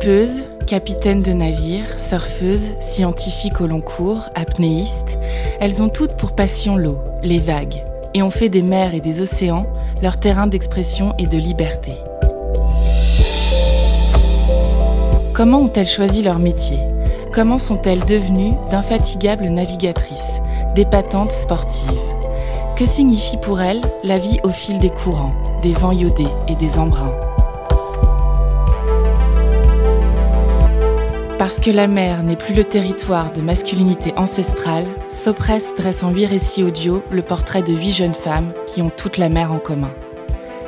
Skippeuses, capitaines de navires, surfeuses, scientifiques au long cours, apnéistes, elles ont toutes pour passion l'eau, les vagues, et ont fait des mers et des océans leur terrain d'expression et de liberté. Comment ont-elles choisi leur métier? Comment sont-elles devenues d'infatigables navigatrices, d'épatantes sportives? Que signifie pour elles la vie au fil des courants, des vents iodés et des embruns? Parce que la mer n'est plus le territoire de masculinité ancestrale, Sopress dresse en huit récits audio le portrait de huit jeunes femmes qui ont toute la mer en commun.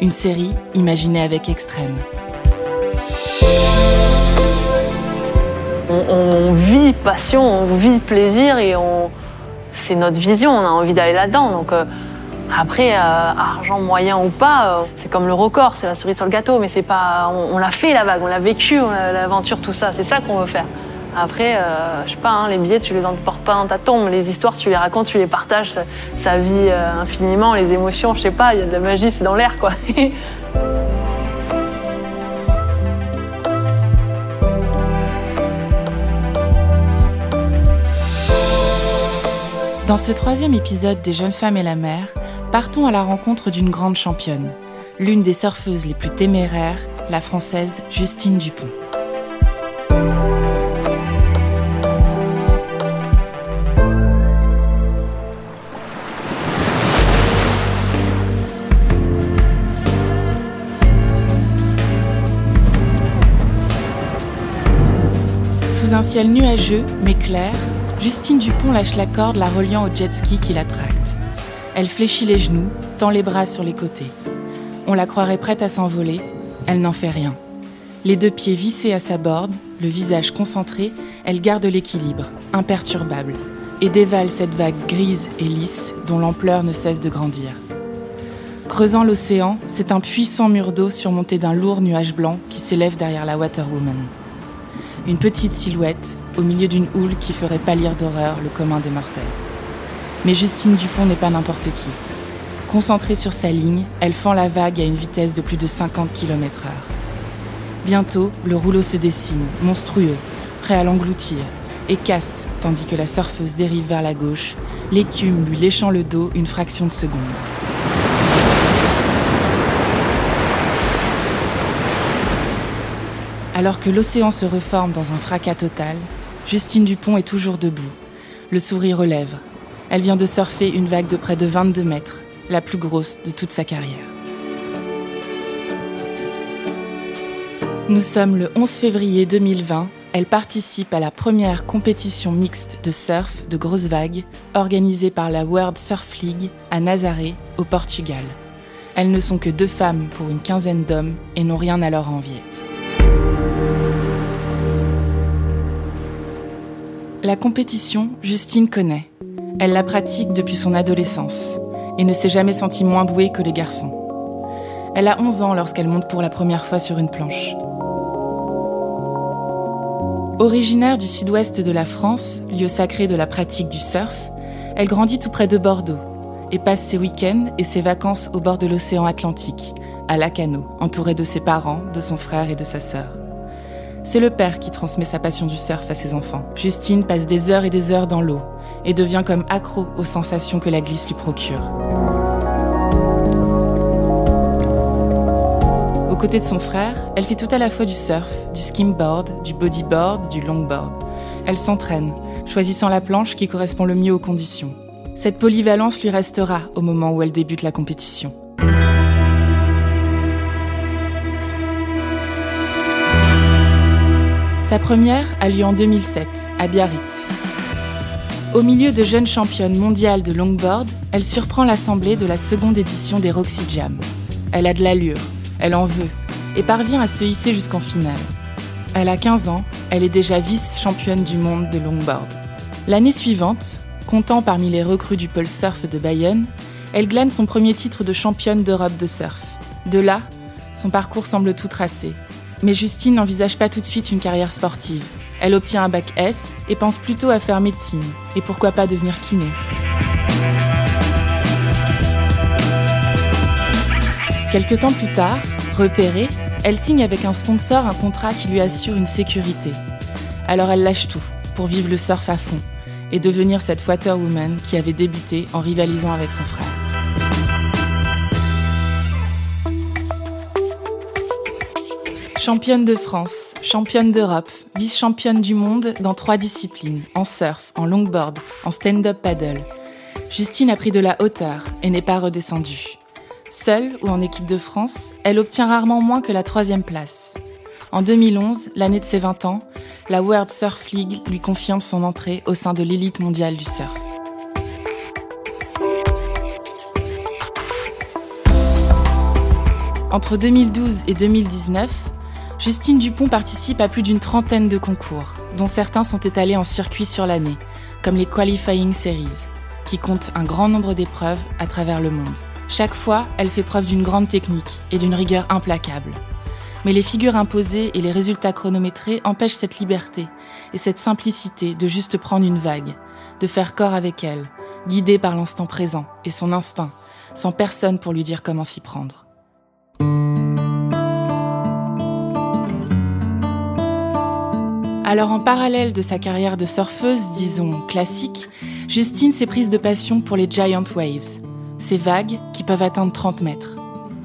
Une série imaginée avec extrême. On, vit passion, on vit plaisir et on... c'est notre vision, on a envie d'aller là-dedans. Euh, après, euh, argent moyen ou pas, euh, c'est comme le record, c'est la cerise sur le gâteau, mais c'est pas, on, l'a fait la vague, on l'a vécu, l'aventure, tout ça, c'est ça qu'on veut faire. Après, je sais pas, hein, les billets, tu les emportes pas dans ta tombe, les histoires, tu les racontes, tu les partages, ça, ça vit infiniment, les émotions, je sais pas, il y a de la magie, c'est dans l'air, quoi. Dans ce troisième épisode des Jeunes femmes et la mer, partons à la rencontre d'une grande championne, l'une des surfeuses les plus téméraires, la française Justine Dupont. Sous un ciel nuageux mais clair, Justine Dupont lâche la corde la reliant au jet ski qui la tracte. Elle fléchit les genoux, tend les bras sur les côtés. On la croirait prête à s'envoler, elle n'en fait rien. Les deux pieds vissés à sa borde, le visage concentré, elle garde l'équilibre, imperturbable, et dévale cette vague grise et lisse dont l'ampleur ne cesse de grandir. Creusant l'océan, c'est un puissant mur d'eau surmonté d'un lourd nuage blanc qui s'élève derrière la Waterwoman. Une petite silhouette, au milieu d'une houle qui ferait pâlir d'horreur le commun des mortels. Mais Justine Dupont n'est pas n'importe qui. Concentrée sur sa ligne, elle fend la vague à une vitesse de plus de 50 km/h. Bientôt, le rouleau se dessine, monstrueux, prêt à l'engloutir, et casse, tandis que la surfeuse dérive vers la gauche, l'écume lui léchant le dos une fraction de seconde. Alors que l'océan se reforme dans un fracas total, Justine Dupont est toujours debout, le sourire aux lèvres. Elle vient de surfer une vague de près de 22 mètres, la plus grosse de toute sa carrière. Nous sommes le 11 février 2020. Elle participe à la première compétition mixte de surf de grosses vagues organisée par la World Surf League à Nazaré, au Portugal. Elles ne sont que deux femmes pour une quinzaine d'hommes et n'ont rien à leur envier. La compétition, Justine connaît. Elle la pratique depuis son adolescence et ne s'est jamais sentie moins douée que les garçons. Elle a 11 ans lorsqu'elle monte pour la première fois sur une planche. Originaire du sud-ouest de la France, lieu sacré de la pratique du surf, elle grandit tout près de Bordeaux et passe ses week-ends et ses vacances au bord de l'océan Atlantique, à Lacano, entourée de ses parents, de son frère et de sa sœur. C'est le père qui transmet sa passion du surf à ses enfants. Justine passe des heures et des heures dans l'eau et devient comme accro aux sensations que la glisse lui procure. Aux côtés de son frère, elle fait tout à la fois du surf, du skimboard, du bodyboard, du longboard. Elle s'entraîne, choisissant la planche qui correspond le mieux aux conditions. Cette polyvalence lui restera au moment où elle débute la compétition. Sa première a lieu en 2007, à Biarritz. Au milieu de jeunes championnes mondiales de longboard, elle surprend l'assemblée de la seconde édition des Roxy Jam. Elle a de l'allure, elle en veut, et parvient à se hisser jusqu'en finale. Elle a 15 ans, elle est déjà vice-championne du monde de longboard. L'année suivante, comptant parmi les recrues du pôle surf de Bayonne, elle glane son premier titre de championne d'Europe de surf. De là, son parcours semble tout tracé. Mais Justine n'envisage pas tout de suite une carrière sportive. Elle obtient un bac S et pense plutôt à faire médecine. Et pourquoi pas devenir kiné. Quelque temps plus tard, repérée, Elle signe avec un sponsor un contrat qui lui assure une sécurité. Alors elle lâche tout pour vivre le surf à fond et devenir cette waterwoman qui avait débuté en rivalisant avec son frère. Championne de France, championne d'Europe, vice-championne du monde dans trois disciplines, en surf, en longboard, en stand-up paddle. Justine a pris de la hauteur et n'est pas redescendue. Seule ou en équipe de France, elle obtient rarement moins que la troisième place. En 2011, l'année de ses 20 ans, la World Surf League lui confirme son entrée au sein de l'élite mondiale du surf. Entre 2012 et 2019, Justine Dupont participe à plus d'une trentaine de concours, dont certains sont étalés en circuit sur l'année, comme les Qualifying Series, qui comptent un grand nombre d'épreuves à travers le monde. Chaque fois, elle fait preuve d'une grande technique et d'une rigueur implacable. Mais les figures imposées et les résultats chronométrés empêchent cette liberté et cette simplicité de juste prendre une vague, de faire corps avec elle, guidée par l'instant présent et son instinct, sans personne pour lui dire comment s'y prendre. Alors en parallèle de sa carrière de surfeuse, disons classique, Justine s'est prise de passion pour les giant waves, ces vagues qui peuvent atteindre 30 mètres.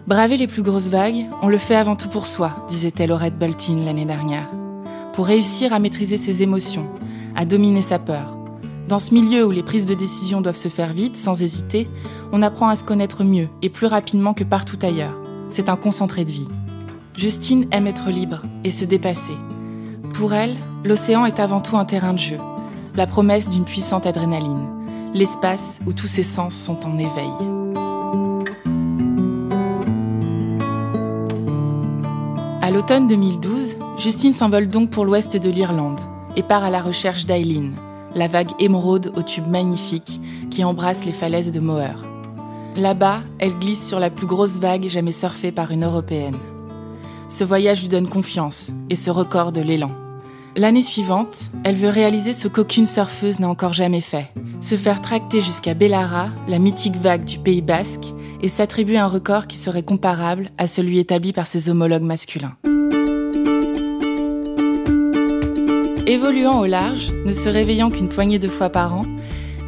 Braver les plus grosses vagues, on le fait avant tout pour soi, disait-elle au Red l'année dernière. Pour réussir à maîtriser ses émotions, à dominer sa peur. Dans ce milieu où les prises de décision doivent se faire vite, sans hésiter, on apprend à se connaître mieux et plus rapidement que partout ailleurs. C'est un concentré de vie. Justine aime être libre et se dépasser. Pour elle, l'océan est avant tout un terrain de jeu, la promesse d'une puissante adrénaline, l'espace où tous ses sens sont en éveil. À l'automne 2012, Justine s'envole donc pour l'ouest de l'Irlande et part à la recherche d'Eileen, la vague émeraude au tube magnifique qui embrasse les falaises de Moher. Là-bas, elle glisse sur la plus grosse vague jamais surfée par une Européenne. Ce voyage lui donne confiance et record de l'élan. L'année suivante, elle veut réaliser ce qu'aucune surfeuse n'a encore jamais fait. Se faire tracter jusqu'à Bellara, la mythique vague du Pays Basque, et s'attribuer un record qui serait comparable à celui établi par ses homologues masculins. Évoluant au large, ne se réveillant qu'une poignée de fois par an,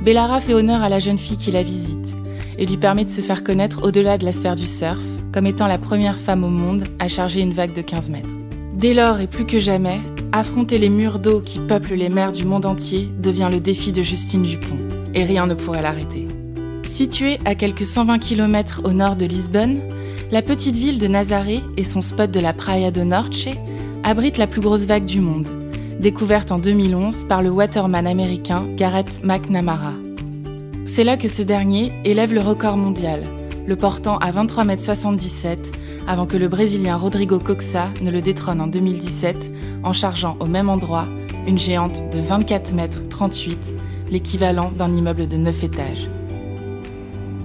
Bellara fait honneur à la jeune fille qui la visite et lui permet de se faire connaître au-delà de la sphère du surf, comme étant la première femme au monde à charger une vague de 15 mètres. Dès lors et plus que jamais, affronter les murs d'eau qui peuplent les mers du monde entier devient le défi de Justine Dupont, et rien ne pourrait l'arrêter. Située à quelques 120 km au nord de Lisbonne, la petite ville de Nazaré et son spot de la Praia de Norte abritent la plus grosse vague du monde, découverte en 2011 par le waterman américain Gareth McNamara. C'est là que ce dernier élève le record mondial, le portant à 23,77 m avant que le Brésilien Rodrigo Coxa ne le détrône en 2017 en chargeant au même endroit une géante de 24 mètres 38, l'équivalent d'un immeuble de 9 étages.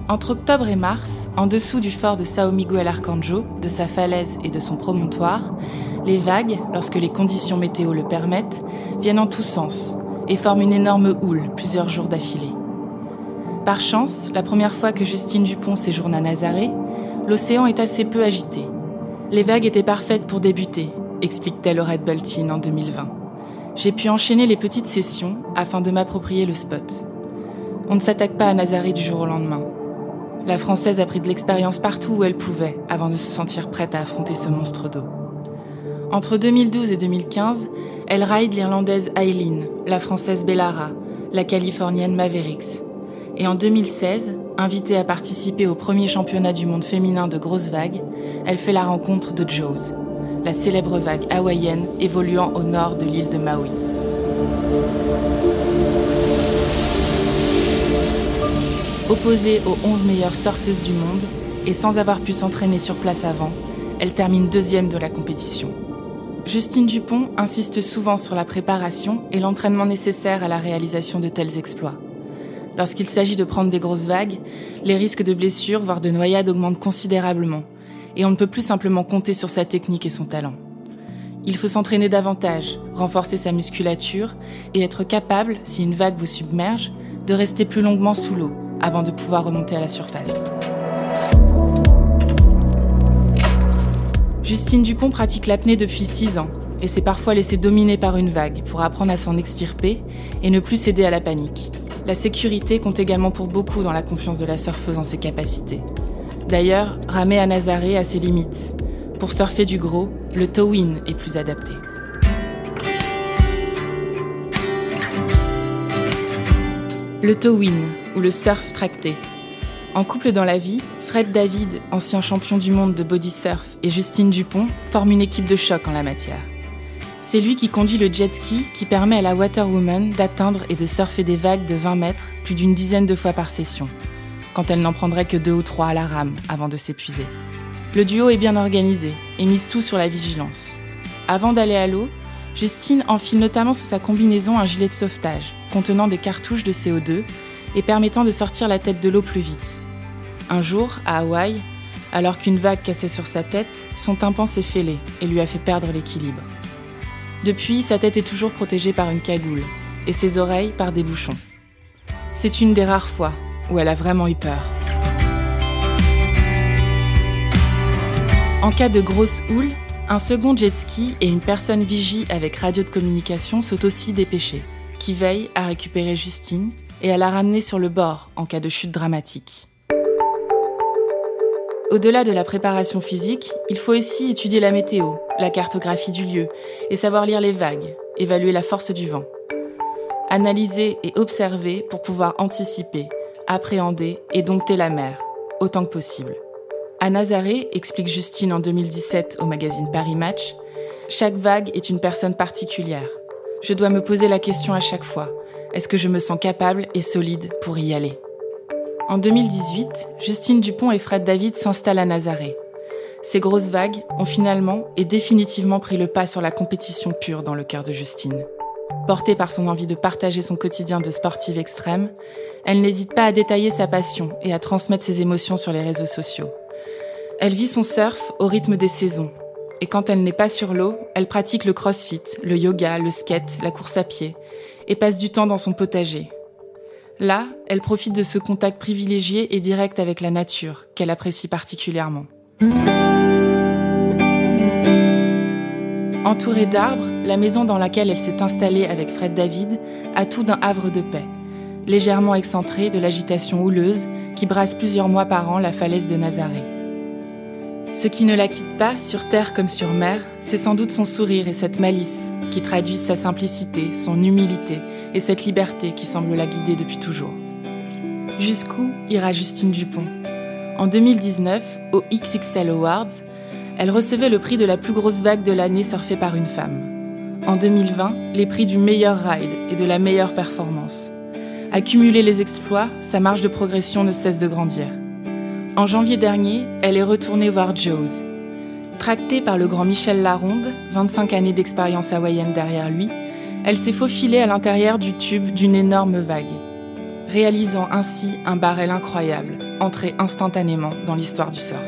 Entre octobre et mars, en dessous du fort de Sao Miguel Arcanjo, de sa falaise et de son promontoire, les vagues, lorsque les conditions météo le permettent, viennent en tous sens et forment une énorme houle plusieurs jours d'affilée. Par chance, la première fois que Justine Dupont séjourne à Nazaré, l'océan est assez peu agité. Les vagues étaient parfaites pour débuter, explique-t-elle au Red en 2020. J'ai pu enchaîner les petites sessions afin de m'approprier le spot. On ne s'attaque pas à Nazaré du jour au lendemain. La Française a pris de l'expérience partout où elle pouvait avant de se sentir prête à affronter ce monstre d'eau. Entre 2012 et 2015, elle ride l'Irlandaise Eileen, la Française Bellara, la Californienne Mavericks. Et en 2016, invitée à participer au premier championnat du monde féminin de grosses vagues, elle fait la rencontre de Joe's, la célèbre vague hawaïenne évoluant au nord de l'île de Maui. Opposée aux 11 meilleures surfeuses du monde et sans avoir pu s'entraîner sur place avant, elle termine deuxième de la compétition. Justine Dupont insiste souvent sur la préparation et l'entraînement nécessaire à la réalisation de tels exploits. Lorsqu'il s'agit de prendre des grosses vagues, les risques de blessures, voire de noyades augmentent considérablement, et on ne peut plus simplement compter sur sa technique et son talent. Il faut s'entraîner davantage, renforcer sa musculature et être capable, si une vague vous submerge, de rester plus longuement sous l'eau avant de pouvoir remonter à la surface. Justine Dupont pratique l'apnée depuis 6 ans et s'est parfois laissée dominer par une vague pour apprendre à s'en extirper et ne plus céder à la panique. La sécurité compte également pour beaucoup dans la confiance de la surfeuse en ses capacités. D'ailleurs, ramer à Nazaré a ses limites. Pour surfer du gros, le towin est plus adapté. Le towin, ou le surf tracté. En couple dans la vie, Fred David, ancien champion du monde de body surf, et Justine Dupont forment une équipe de choc en la matière. C'est lui qui conduit le jet ski qui permet à la Waterwoman d'atteindre et de surfer des vagues de 20 mètres plus d'une dizaine de fois par session, quand elle n'en prendrait que deux ou trois à la rame avant de s'épuiser. Le duo est bien organisé et mise tout sur la vigilance. Avant d'aller à l'eau, Justine enfile notamment sous sa combinaison un gilet de sauvetage contenant des cartouches de CO2 et permettant de sortir la tête de l'eau plus vite. Un jour, à Hawaï, alors qu'une vague cassait sur sa tête, son tympan s'est fêlé et lui a fait perdre l'équilibre. Depuis, sa tête est toujours protégée par une cagoule et ses oreilles par des bouchons. C'est une des rares fois où elle a vraiment eu peur. En cas de grosse houle, un second jet ski et une personne vigie avec radio de communication sont aussi dépêchés qui veille à récupérer Justine et à la ramener sur le bord en cas de chute dramatique. Au-delà de la préparation physique, il faut aussi étudier la météo, la cartographie du lieu et savoir lire les vagues, évaluer la force du vent. Analyser et observer pour pouvoir anticiper, appréhender et dompter la mer, autant que possible. À Nazaré, explique Justine en 2017 au magazine Paris Match, chaque vague est une personne particulière. Je dois me poser la question à chaque fois. Est-ce que je me sens capable et solide pour y aller? En 2018, Justine Dupont et Fred David s'installent à Nazaré. Ces grosses vagues ont finalement et définitivement pris le pas sur la compétition pure dans le cœur de Justine. Portée par son envie de partager son quotidien de sportive extrême, elle n'hésite pas à détailler sa passion et à transmettre ses émotions sur les réseaux sociaux. Elle vit son surf au rythme des saisons, et quand elle n'est pas sur l'eau, elle pratique le crossfit, le yoga, le skate, la course à pied, et passe du temps dans son potager. Là, elle profite de ce contact privilégié et direct avec la nature, qu'elle apprécie particulièrement. Entourée d'arbres, la maison dans laquelle elle s'est installée avec Fred David a tout d'un havre de paix, légèrement excentré de l'agitation houleuse qui brasse plusieurs mois par an la falaise de Nazaré. Ce qui ne la quitte pas, sur terre comme sur mer, c'est sans doute son sourire et cette malice qui traduisent sa simplicité, son humilité et cette liberté qui semble la guider depuis toujours. Jusqu'où ira Justine Dupont? En 2019, au XXL Awards, elle recevait le prix de la plus grosse vague de l'année surfée par une femme. En 2020, les prix du meilleur ride et de la meilleure performance. Accumuler les exploits, sa marge de progression ne cesse de grandir. En janvier dernier, elle est retournée voir Joe's. Tractée par le grand Michel Laronde, 25 années d'expérience hawaïenne derrière lui, elle s'est faufilée à l'intérieur du tube d'une énorme vague, réalisant ainsi un barrel incroyable, entré instantanément dans l'histoire du surf.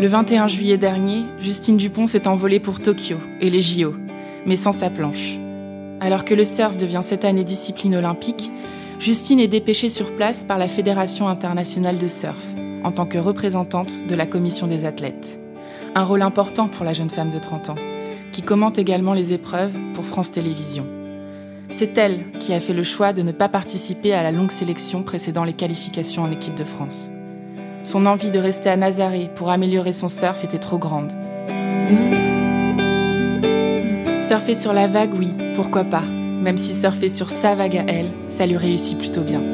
Le 21 juillet dernier, Justine Dupont s'est envolée pour Tokyo et les JO, mais sans sa planche. Alors que le surf devient cette année discipline olympique, Justine est dépêchée sur place par la Fédération internationale de surf, en tant que représentante de la commission des athlètes. Un rôle important pour la jeune femme de 30 ans, qui commente également les épreuves pour France Télévisions. C'est elle qui a fait le choix de ne pas participer à la longue sélection précédant les qualifications en équipe de France. Son envie de rester à Nazaré pour améliorer son surf était trop grande. Surfer sur la vague, oui, pourquoi pas même si surfer sur sa vague à elle, ça lui réussit plutôt bien.